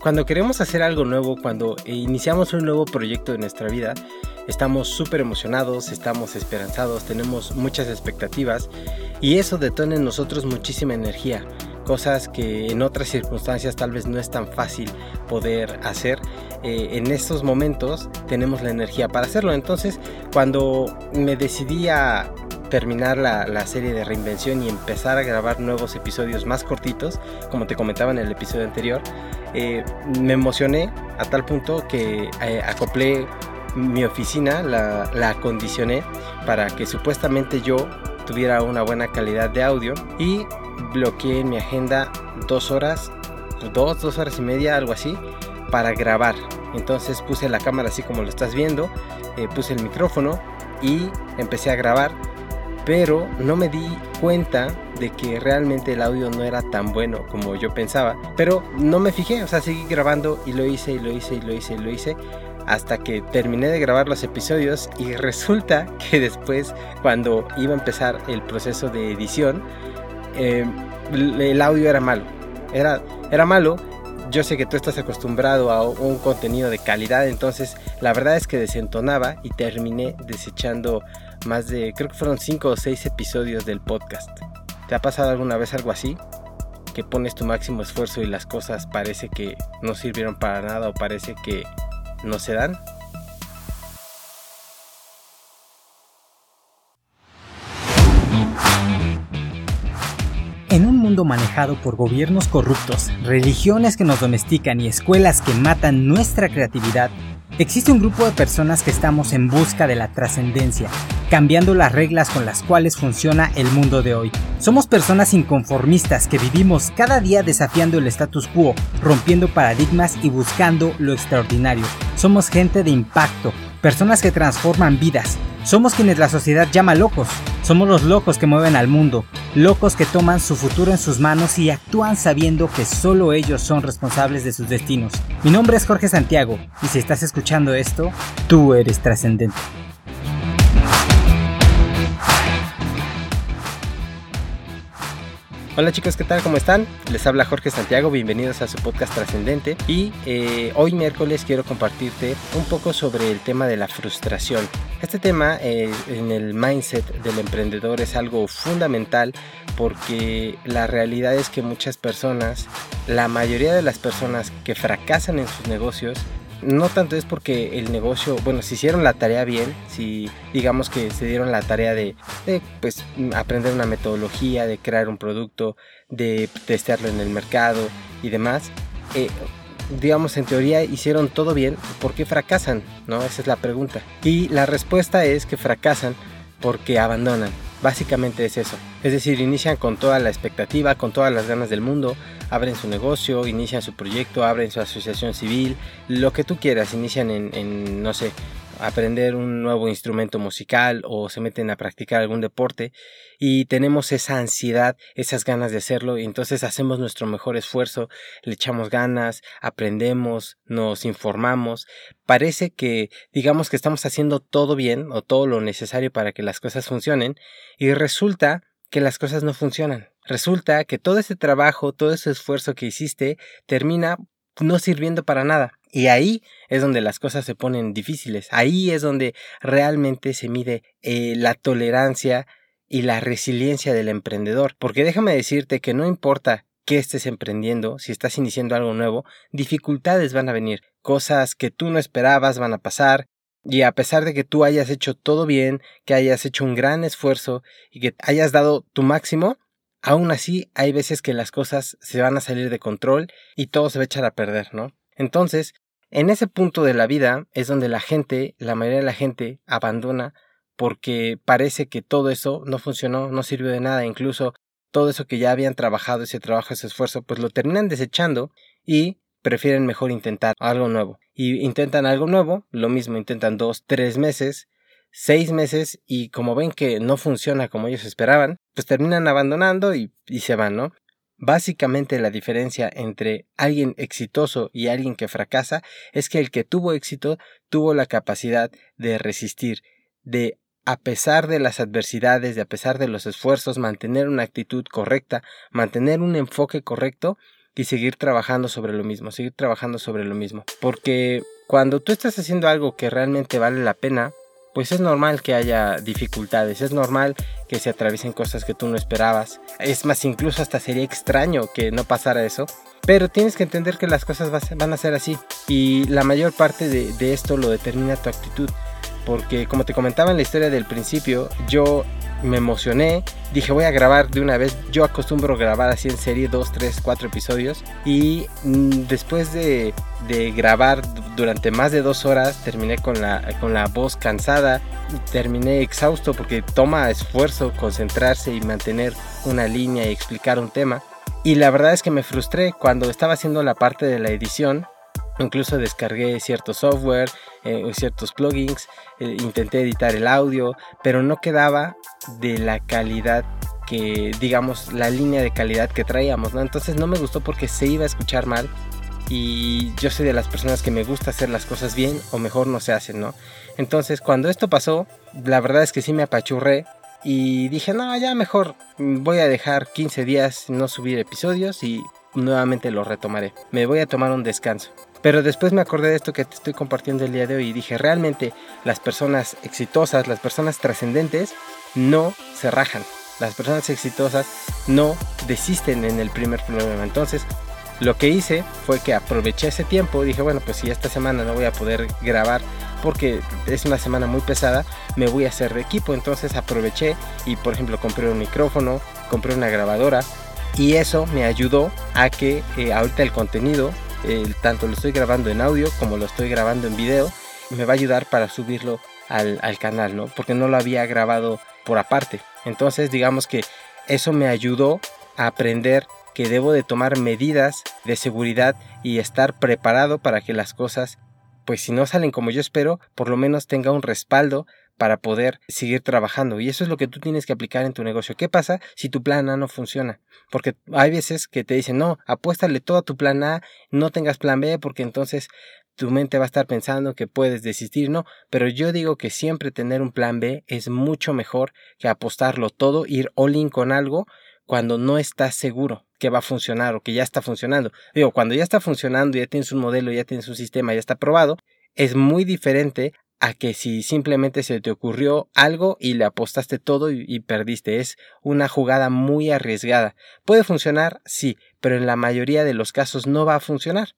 Cuando queremos hacer algo nuevo, cuando iniciamos un nuevo proyecto de nuestra vida, estamos súper emocionados, estamos esperanzados, tenemos muchas expectativas y eso detona en nosotros muchísima energía, cosas que en otras circunstancias tal vez no es tan fácil poder hacer. Eh, en estos momentos tenemos la energía para hacerlo. Entonces, cuando me decidí a terminar la, serie de reinvención y empezar a grabar nuevos episodios más cortitos, como te comentaba en el episodio anterior, eh, me emocioné a tal punto que eh, acoplé mi oficina, la, la acondicioné para que supuestamente yo tuviera una buena calidad de audio y bloqueé en mi agenda dos horas, dos, dos horas y media, algo así, para grabar. Entonces puse la cámara así como lo estás viendo, eh, puse el micrófono y empecé a grabar pero no me di cuenta de que realmente el audio no era tan bueno como yo pensaba. Pero no me fijé, o sea, seguí grabando y lo hice y lo hice y lo hice y lo hice hasta que terminé de grabar los episodios y resulta que después cuando iba a empezar el proceso de edición, eh, el audio era malo. Era, era malo. Yo sé que tú estás acostumbrado a un contenido de calidad, entonces la verdad es que desentonaba y terminé desechando más de, creo que fueron 5 o 6 episodios del podcast. ¿Te ha pasado alguna vez algo así? Que pones tu máximo esfuerzo y las cosas parece que no sirvieron para nada o parece que no se dan. En un mundo manejado por gobiernos corruptos, religiones que nos domestican y escuelas que matan nuestra creatividad, existe un grupo de personas que estamos en busca de la trascendencia, cambiando las reglas con las cuales funciona el mundo de hoy. Somos personas inconformistas que vivimos cada día desafiando el status quo, rompiendo paradigmas y buscando lo extraordinario. Somos gente de impacto, personas que transforman vidas. Somos quienes la sociedad llama locos. Somos los locos que mueven al mundo, locos que toman su futuro en sus manos y actúan sabiendo que solo ellos son responsables de sus destinos. Mi nombre es Jorge Santiago y si estás escuchando esto, tú eres trascendente. Hola chicos, ¿qué tal? ¿Cómo están? Les habla Jorge Santiago, bienvenidos a su podcast trascendente y eh, hoy miércoles quiero compartirte un poco sobre el tema de la frustración. Este tema eh, en el mindset del emprendedor es algo fundamental porque la realidad es que muchas personas, la mayoría de las personas que fracasan en sus negocios, no tanto es porque el negocio, bueno, si hicieron la tarea bien, si digamos que se dieron la tarea de, pues, aprender una metodología, de crear un producto, de testearlo en el mercado y demás, eh, digamos en teoría hicieron todo bien, ¿por qué fracasan? ¿No? Esa es la pregunta. Y la respuesta es que fracasan porque abandonan. Básicamente es eso. Es decir, inician con toda la expectativa, con todas las ganas del mundo, abren su negocio, inician su proyecto, abren su asociación civil, lo que tú quieras, inician en, en no sé, aprender un nuevo instrumento musical o se meten a practicar algún deporte y tenemos esa ansiedad, esas ganas de hacerlo y entonces hacemos nuestro mejor esfuerzo, le echamos ganas, aprendemos, nos informamos, parece que digamos que estamos haciendo todo bien o todo lo necesario para que las cosas funcionen y resulta que las cosas no funcionan. Resulta que todo ese trabajo, todo ese esfuerzo que hiciste termina no sirviendo para nada. Y ahí es donde las cosas se ponen difíciles. Ahí es donde realmente se mide eh, la tolerancia y la resiliencia del emprendedor. Porque déjame decirte que no importa qué estés emprendiendo, si estás iniciando algo nuevo, dificultades van a venir. Cosas que tú no esperabas van a pasar. Y a pesar de que tú hayas hecho todo bien, que hayas hecho un gran esfuerzo y que hayas dado tu máximo, aún así hay veces que las cosas se van a salir de control y todo se va a echar a perder, ¿no? Entonces, en ese punto de la vida es donde la gente, la mayoría de la gente, abandona porque parece que todo eso no funcionó, no sirvió de nada, incluso todo eso que ya habían trabajado, ese trabajo, ese esfuerzo, pues lo terminan desechando y prefieren mejor intentar algo nuevo. Y intentan algo nuevo, lo mismo, intentan dos, tres meses, seis meses y como ven que no funciona como ellos esperaban, pues terminan abandonando y, se van, ¿no? Básicamente la diferencia entre alguien exitoso y alguien que fracasa es que el que tuvo éxito tuvo la capacidad de resistir, de a pesar de las adversidades, de a pesar de los esfuerzos, mantener una actitud correcta, mantener un enfoque correcto y seguir trabajando sobre lo mismo, seguir trabajando sobre lo mismo. Porque cuando tú estás haciendo algo que realmente vale la pena, pues es normal que haya dificultades, es normal que se atraviesen cosas que tú no esperabas. Es más, incluso hasta sería extraño que no pasara eso. Pero tienes que entender que las cosas van a ser así. Y la mayor parte de, esto lo determina tu actitud. Porque como te comentaba en la historia del principio, yo me emocioné, dije voy a grabar de una vez, yo acostumbro grabar así en serie 2, 3, 4 episodios y mm, después de, grabar durante más de dos horas terminé con la, con la voz cansada, terminé exhausto porque toma esfuerzo concentrarse y mantener una línea y explicar un tema. Y la verdad es que me frustré. Cuando estaba haciendo la parte de la edición Incluso descargué cierto software, eh, ciertos plugins, eh, intenté editar el audio, pero no quedaba de la calidad que, digamos, la línea de calidad que traíamos. Entonces no me gustó porque se iba a escuchar mal y yo soy de las personas que me gusta hacer las cosas bien o mejor no se hacen, ¿no? Entonces cuando esto pasó, la verdad es que sí me apachurré y dije, no, ya mejor voy a dejar 15 días no subir episodios y nuevamente lo retomaré. Me voy a tomar un descanso. Pero después me acordé de esto que te estoy compartiendo el día de hoy y dije, realmente las personas exitosas, las personas trascendentes, no se rajan. Las personas exitosas no desisten en el primer problema. Entonces, lo que hice fue que aproveché ese tiempo. Dije, bueno, pues si esta semana no voy a poder grabar porque es una semana muy pesada, me voy a hacer de equipo. Entonces aproveché y, por ejemplo, compré un micrófono, compré una grabadora. Y eso me ayudó a que eh, ahorita el contenido tanto lo estoy grabando en audio como lo estoy grabando en video, me va a ayudar para subirlo al, canal, ¿no? Porque no lo había grabado por aparte. Entonces, digamos que eso me ayudó a aprender que debo de tomar medidas de seguridad y estar preparado para que las cosas, pues si no salen como yo espero, por lo menos tenga un respaldo para poder seguir trabajando. Y eso es lo que tú tienes que aplicar en tu negocio. ¿Qué pasa si tu plan A no funciona? Porque hay veces que te dicen, no, apuéstale todo a tu plan A, no tengas plan B, porque entonces tu mente va a estar pensando que puedes desistir, no, pero yo digo que siempre tener un plan B es mucho mejor que apostarlo todo, ir all in con algo cuando no estás seguro que va a funcionar o que ya está funcionando. Digo, cuando ya está funcionando, ya tienes un modelo, ya tienes un sistema, ya está probado, es muy diferente a que si simplemente se te ocurrió algo y le apostaste todo y, perdiste. Es una jugada muy arriesgada. Puede funcionar, sí, pero en la mayoría de los casos no va a funcionar.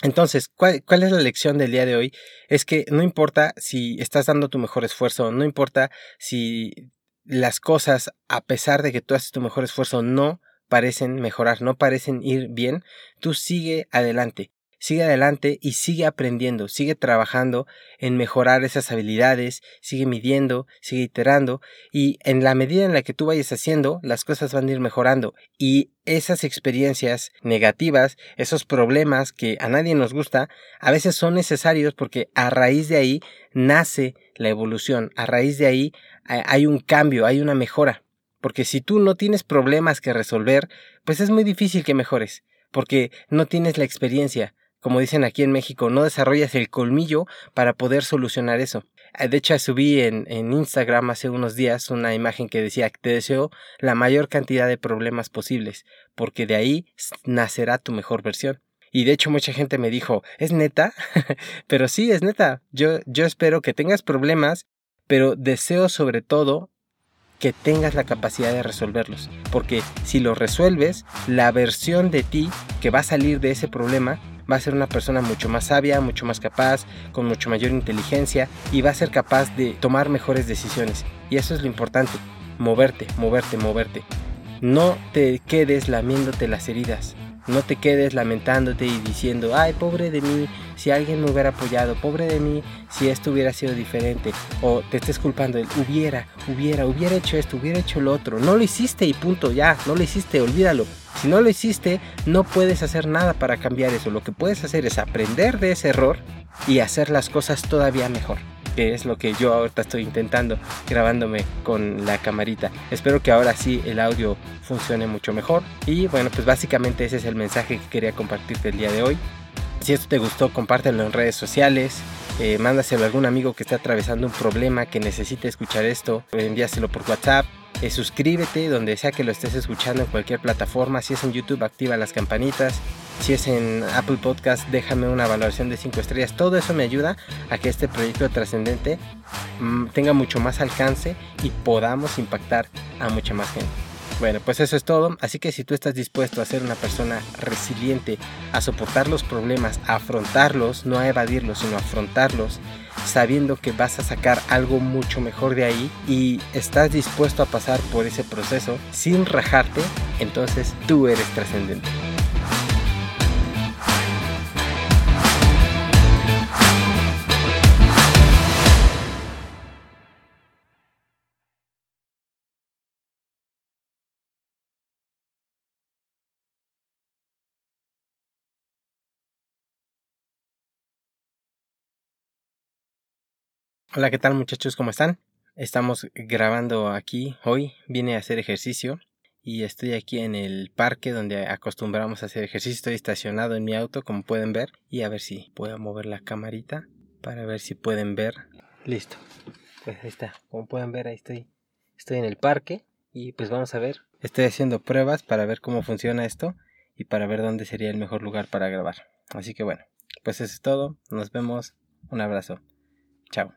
Entonces, ¿cuál, ¿cuál, es la lección del día de hoy? Es que no importa si estás dando tu mejor esfuerzo, no importa si las cosas, a pesar de que tú haces tu mejor esfuerzo, no parecen mejorar, no parecen ir bien, tú sigue adelante sigue adelante y sigue aprendiendo, sigue trabajando en mejorar esas habilidades, sigue midiendo, sigue iterando y en la medida en la que tú vayas haciendo, las cosas van a ir mejorando y esas experiencias negativas, esos problemas que a nadie nos gusta, a veces son necesarios porque a raíz de ahí nace la evolución, a raíz de ahí hay un cambio, hay una mejora. Porque si tú no tienes problemas que resolver, pues es muy difícil que mejores, porque no tienes la experiencia, como dicen aquí en México, no desarrollas el colmillo para poder solucionar eso. Ah, de hecho, subí en, en, Instagram hace unos días una imagen que decía te deseo la mayor cantidad de problemas posibles, porque de ahí nacerá tu mejor versión. Y de hecho mucha gente me dijo, ¿es neta? pero sí, es neta. Yo, yo espero que tengas problemas, pero deseo sobre todo que tengas la capacidad de resolverlos. Porque si los resuelves, la versión de ti que va a salir de ese problema va a ser una persona mucho más sabia, mucho más capaz, con mucho mayor inteligencia y va a ser capaz de tomar mejores decisiones. Y eso es lo importante, moverte, moverte, moverte. No te quedes lamiéndote las heridas. No te quedes lamentándote y diciendo, ay, pobre de mí, si alguien me hubiera apoyado, pobre de mí, si esto hubiera sido diferente. O te estés culpando, hubiera, hubiera, hubiera hecho esto, hubiera hecho lo otro. No lo hiciste y punto, ya, no lo hiciste, olvídalo. Si no lo hiciste, no puedes hacer nada para cambiar eso. Lo que puedes hacer es aprender de ese error y hacer las cosas todavía mejor que es lo que yo ahorita estoy intentando grabándome con la camarita. Espero que ahora sí el audio funcione mucho mejor. Y bueno, pues básicamente ese es el mensaje que quería compartirte el día de hoy. Si esto te gustó, compártelo en redes sociales. Eh, mándaselo a algún amigo que esté atravesando un problema que necesite escuchar esto. Envíaselo por WhatsApp Eh, suscríbete donde sea que lo estés escuchando en cualquier plataforma. Si es en YouTube, activa las campanitas. Si es en Apple Podcast, déjame una valoración de 5 estrellas. Todo eso me ayuda a que este proyecto trascendente mm, tenga mucho más alcance y podamos impactar a mucha más gente. Bueno, pues eso es todo. Así que si tú estás dispuesto a ser una persona resiliente, a soportar los problemas, a afrontarlos, no a evadirlos, sino a afrontarlos, sabiendo que vas a sacar algo mucho mejor de ahí y estás dispuesto a pasar por ese proceso sin rajarte, entonces tú eres trascendente. Hola, ¿qué tal muchachos? ¿Cómo están? Estamos grabando aquí hoy, vine a hacer ejercicio y estoy aquí en el parque donde acostumbramos a hacer ejercicio. Estoy estacionado en mi auto, como pueden ver, y a ver si puedo mover la camarita para ver si pueden ver. Listo. Pues ahí está. Como pueden ver, ahí estoy. Estoy en el parque y pues vamos a ver. Estoy haciendo pruebas para ver cómo funciona esto y para ver dónde sería el mejor lugar para grabar. Así que bueno, pues eso es todo. Nos vemos. Un abrazo. Chao.